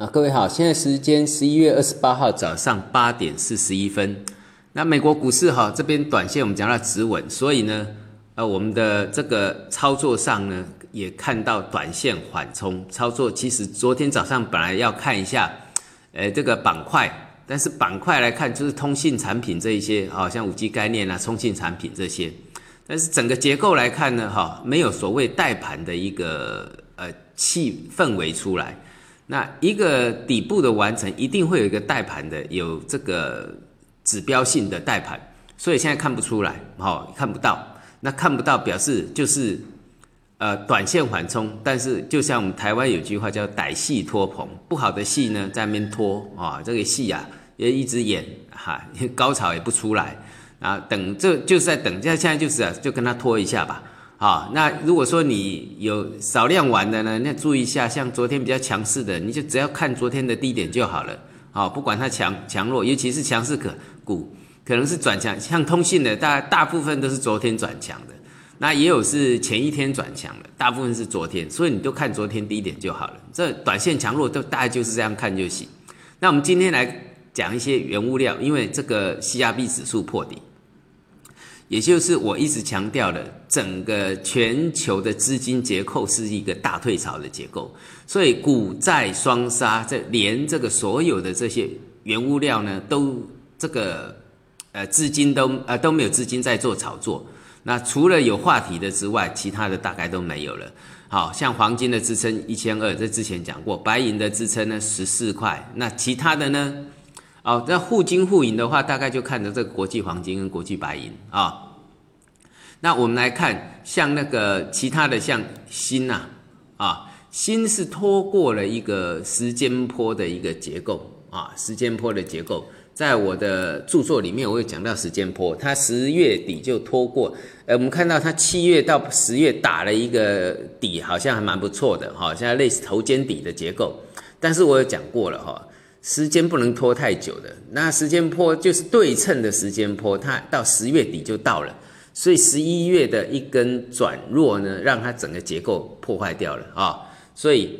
啊，各位好，现在时间十一月二十八号早上八点四十一分。那美国股市哈这边短线我们讲到止稳，所以呢，呃，我们的这个操作上呢也看到短线缓冲操作。其实昨天早上本来要看一下，呃，这个板块，但是板块来看就是通信产品这一些，好像五 G 概念啊，通信产品这些。但是整个结构来看呢，哈，没有所谓带盘的一个呃气氛围出来。那一个底部的完成，一定会有一个带盘的，有这个指标性的带盘，所以现在看不出来，好看不到。那看不到表示就是，呃，短线缓冲。但是就像我们台湾有句话叫“歹戏拖棚”，不好的戏呢在那边拖啊，这个戏啊也一直演哈，高潮也不出来啊，等这就是在等，现在现在就是啊，就跟他拖一下吧。好，那如果说你有少量玩的呢，那注意一下，像昨天比较强势的，你就只要看昨天的低点就好了。好，不管它强强弱，尤其是强势可股，可能是转强，像通信的大大部分都是昨天转强的，那也有是前一天转强的，大部分是昨天，所以你都看昨天低点就好了。这短线强弱都大概就是这样看就行。那我们今天来讲一些原物料，因为这个 C R B 指数破底。也就是我一直强调的，整个全球的资金结构是一个大退潮的结构，所以股债双杀，这连这个所有的这些原物料呢，都这个呃资金都呃都没有资金在做炒作。那除了有话题的之外，其他的大概都没有了。好像黄金的支撑一千二，这之前讲过，白银的支撑呢十四块，那其他的呢？哦，那互金互银的话，大概就看着这个国际黄金跟国际白银啊。那我们来看，像那个其他的，像锌呐，啊，锌是拖过了一个时间坡的一个结构啊，时间坡的结构，在我的著作里面我有讲到时间坡，它十月底就拖过，呃，我们看到它七月到十月打了一个底，好像还蛮不错的哈，现在类似头肩底的结构，但是我有讲过了哈。时间不能拖太久的，那时间坡就是对称的时间坡，它到十月底就到了，所以十一月的一根转弱呢，让它整个结构破坏掉了啊，所以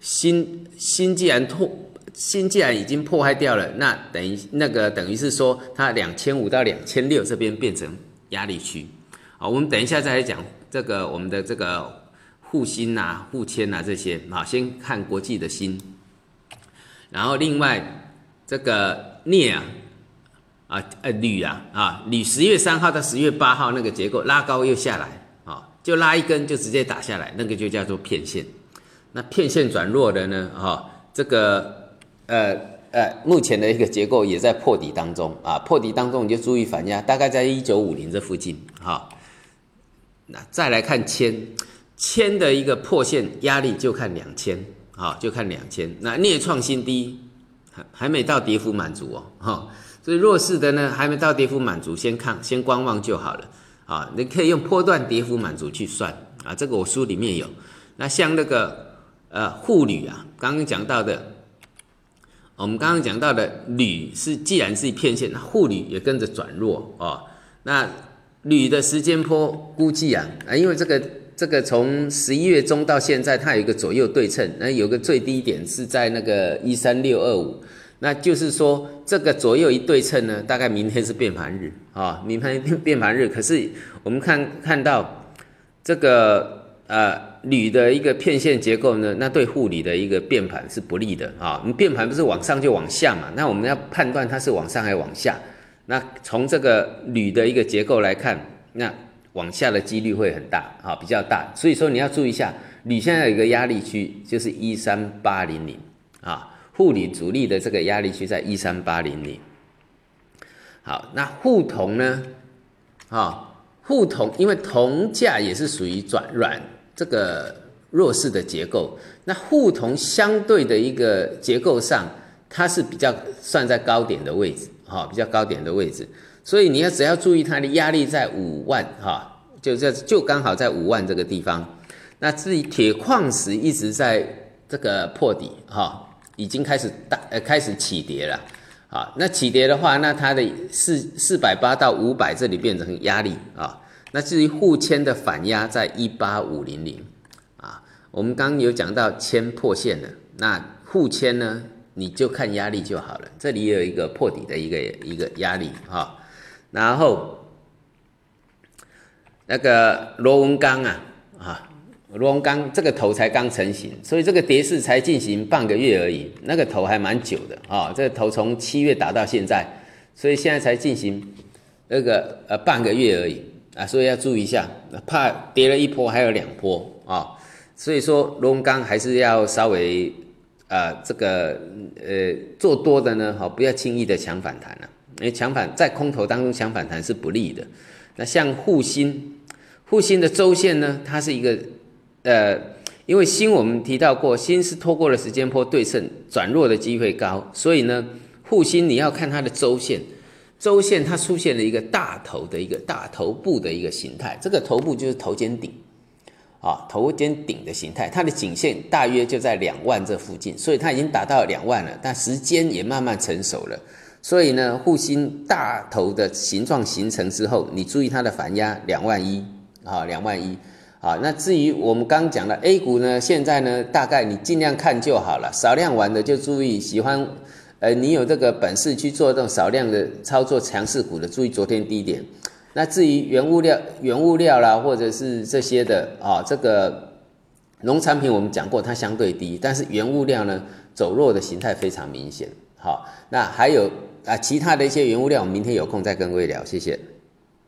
新新既然破，新既然已经破坏掉了，那等于那个等于是说它两千五到两千六这边变成压力区，好，我们等一下再来讲这个我们的这个沪锌呐、沪铅呐这些，好，先看国际的锌。然后另外这个镍啊，啊呃铝啊啊铝十月三号到十月八号那个结构拉高又下来啊，就拉一根就直接打下来，那个就叫做片线。那片线转弱的呢，哈，这个呃呃目前的一个结构也在破底当中啊，破底当中你就注意反压，大概在一九五零这附近哈。那再来看铅，铅的一个破线压力就看两千。好，就看两千。那镍创新低，还还没到跌幅满足哦，哈。所以弱势的呢，还没到跌幅满足，先看，先观望就好了。啊，你可以用波段跌幅满足去算啊，这个我书里面有。那像那个呃沪铝啊，刚刚讲到的，我们刚刚讲到的铝是既然是一片线，那沪铝也跟着转弱哦。那铝的时间波估计啊，啊，因为这个。这个从十一月中到现在，它有一个左右对称，那有个最低点是在那个一三六二五，那就是说这个左右一对称呢，大概明天是变盘日啊，明天变盘日。可是我们看看到这个呃铝的一个片线结构呢，那对沪铝的一个变盘是不利的啊。我们变盘不是往上就往下嘛？那我们要判断它是往上还是往下？那从这个铝的一个结构来看，那。往下的几率会很大，啊，比较大，所以说你要注意一下，铝现在有一个压力区，就是一三八零零，啊，沪铝主力的这个压力区在一三八零零。好，那沪铜呢？啊，沪铜因为铜价也是属于转软这个弱势的结构，那沪铜相对的一个结构上，它是比较算在高点的位置，哈，比较高点的位置。所以你要只要注意它的压力在五万哈，就这就刚好在五万这个地方。那至于铁矿石一直在这个破底哈，已经开始大呃开始起跌了啊。那起跌的话，那它的四四百八到五百这里变成压力啊。那至于沪铅的反压在一八五零零啊，我们刚刚有讲到铅破线了，那沪铅呢，你就看压力就好了。这里有一个破底的一个一个压力哈，然后那个螺纹钢啊啊，螺纹钢这个头才刚成型，所以这个跌势才进行半个月而已，那个头还蛮久的啊，这个头从七月打到现在，所以现在才进行那个呃半个月而已啊，所以要注意一下，怕跌了一波还有两波啊。所以说，螺纹钢还是要稍微，呃，这个呃做多的呢，哈，不要轻易的抢反弹了，因为抢反在空头当中抢反弹是不利的。那像沪锌，沪锌的周线呢，它是一个，呃，因为锌我们提到过，锌是拖过了时间波对称转弱的机会高，所以呢，沪锌你要看它的周线，周线它出现了一个大头的一个大头部的一个形态，这个头部就是头肩顶。啊，头肩顶的形态，它的颈线大约就在两万这附近，所以它已经达到两万了，但时间也慢慢成熟了。所以呢，护心大头的形状形成之后，你注意它的反压两万一啊，两万一啊。那至于我们刚讲的 A 股呢，现在呢，大概你尽量看就好了，少量玩的就注意，喜欢呃，你有这个本事去做这种少量的操作强势股的，注意昨天低点。那至于原物料、原物料啦，或者是这些的啊，这个农产品我们讲过，它相对低，但是原物料呢走弱的形态非常明显。好，那还有啊，其他的一些原物料，我们明天有空再跟各位聊，谢谢。